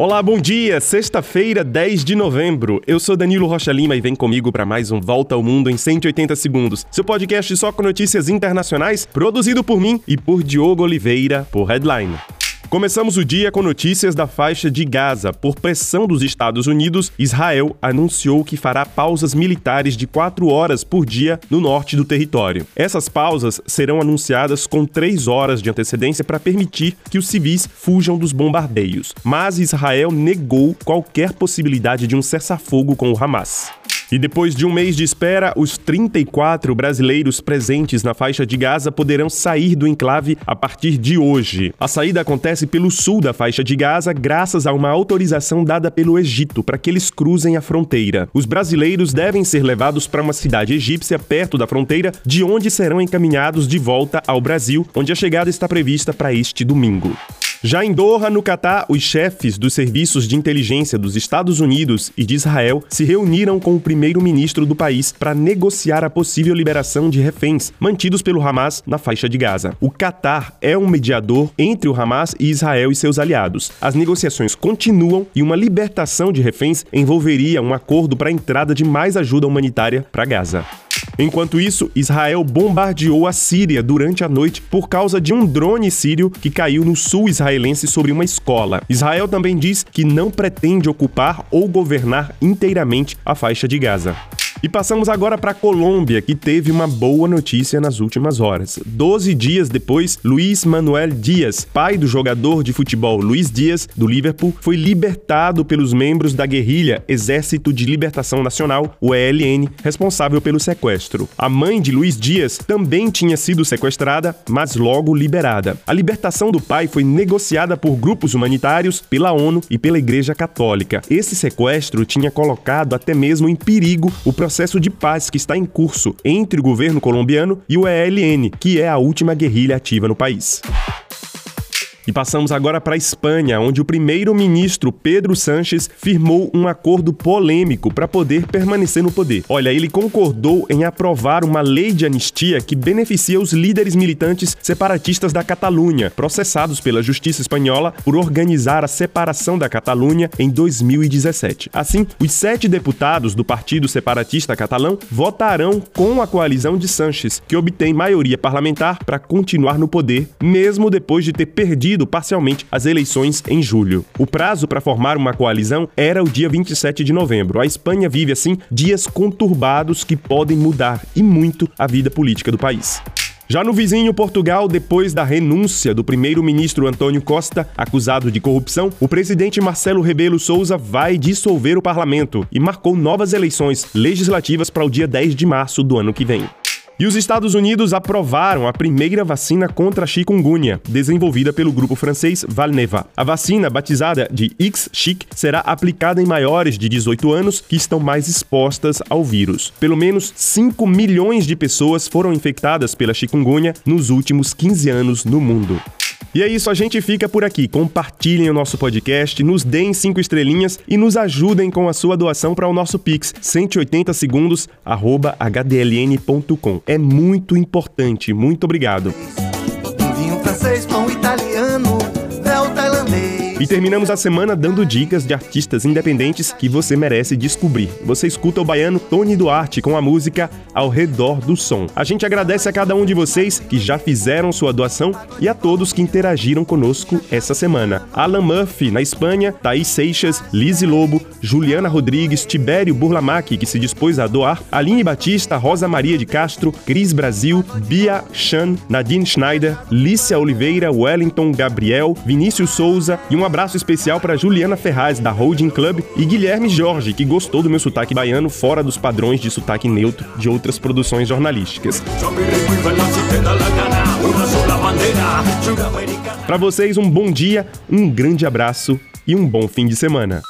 Olá, bom dia! Sexta-feira, 10 de novembro. Eu sou Danilo Rocha Lima e vem comigo para mais um Volta ao Mundo em 180 segundos. Seu podcast só com notícias internacionais, produzido por mim e por Diogo Oliveira, por Headline. Começamos o dia com notícias da faixa de Gaza. Por pressão dos Estados Unidos, Israel anunciou que fará pausas militares de quatro horas por dia no norte do território. Essas pausas serão anunciadas com três horas de antecedência para permitir que os civis fujam dos bombardeios. Mas Israel negou qualquer possibilidade de um cessar-fogo com o Hamas. E depois de um mês de espera, os 34 brasileiros presentes na faixa de Gaza poderão sair do enclave a partir de hoje. A saída acontece pelo sul da faixa de Gaza, graças a uma autorização dada pelo Egito para que eles cruzem a fronteira. Os brasileiros devem ser levados para uma cidade egípcia perto da fronteira, de onde serão encaminhados de volta ao Brasil, onde a chegada está prevista para este domingo. Já em Doha, no Catar, os chefes dos serviços de inteligência dos Estados Unidos e de Israel se reuniram com o primeiro-ministro do país para negociar a possível liberação de reféns mantidos pelo Hamas na faixa de Gaza. O Catar é um mediador entre o Hamas e Israel e seus aliados. As negociações continuam e uma libertação de reféns envolveria um acordo para a entrada de mais ajuda humanitária para Gaza. Enquanto isso, Israel bombardeou a Síria durante a noite por causa de um drone sírio que caiu no sul israelense sobre uma escola. Israel também diz que não pretende ocupar ou governar inteiramente a faixa de Gaza. E passamos agora para a Colômbia, que teve uma boa notícia nas últimas horas. Doze dias depois, Luiz Manuel Dias, pai do jogador de futebol Luiz Dias, do Liverpool, foi libertado pelos membros da guerrilha Exército de Libertação Nacional, o ELN, responsável pelo sequestro. A mãe de Luiz Dias também tinha sido sequestrada, mas logo liberada. A libertação do pai foi negociada por grupos humanitários, pela ONU e pela Igreja Católica. Esse sequestro tinha colocado até mesmo em perigo o processo processo de paz que está em curso entre o governo colombiano e o ELN, que é a última guerrilha ativa no país. E passamos agora para a Espanha, onde o primeiro-ministro Pedro Sánchez firmou um acordo polêmico para poder permanecer no poder. Olha, ele concordou em aprovar uma lei de anistia que beneficia os líderes militantes separatistas da Catalunha, processados pela justiça espanhola por organizar a separação da Catalunha em 2017. Assim, os sete deputados do Partido Separatista Catalão votarão com a coalizão de Sánchez, que obtém maioria parlamentar para continuar no poder, mesmo depois de ter perdido parcialmente as eleições em julho. O prazo para formar uma coalizão era o dia 27 de novembro. A Espanha vive, assim, dias conturbados que podem mudar e muito a vida política do país. Já no vizinho Portugal, depois da renúncia do primeiro-ministro Antônio Costa, acusado de corrupção, o presidente Marcelo Rebelo Souza vai dissolver o parlamento e marcou novas eleições legislativas para o dia 10 de março do ano que vem. E os Estados Unidos aprovaram a primeira vacina contra a chikungunya, desenvolvida pelo grupo francês Valneva. A vacina, batizada de X-Chic, será aplicada em maiores de 18 anos que estão mais expostas ao vírus. Pelo menos 5 milhões de pessoas foram infectadas pela chikungunya nos últimos 15 anos no mundo. E é isso, a gente fica por aqui. Compartilhem o nosso podcast, nos deem cinco estrelinhas e nos ajudem com a sua doação para o nosso Pix, 180 segundos, hdln.com. É muito importante. Muito obrigado. E terminamos a semana dando dicas de artistas independentes que você merece descobrir. Você escuta o baiano Tony Duarte com a música Ao Redor do Som. A gente agradece a cada um de vocês que já fizeram sua doação e a todos que interagiram conosco essa semana. Alan Murphy, na Espanha, Thaís Seixas, Lizzie Lobo, Juliana Rodrigues, Tibério Burlamac, que se dispôs a doar, Aline Batista, Rosa Maria de Castro, Cris Brasil, Bia Chan, Nadine Schneider, Lícia Oliveira, Wellington Gabriel, Vinícius Souza e uma abraço especial para Juliana Ferraz, da Holding Club, e Guilherme Jorge, que gostou do meu sotaque baiano fora dos padrões de sotaque neutro de outras produções jornalísticas. Para vocês, um bom dia, um grande abraço e um bom fim de semana.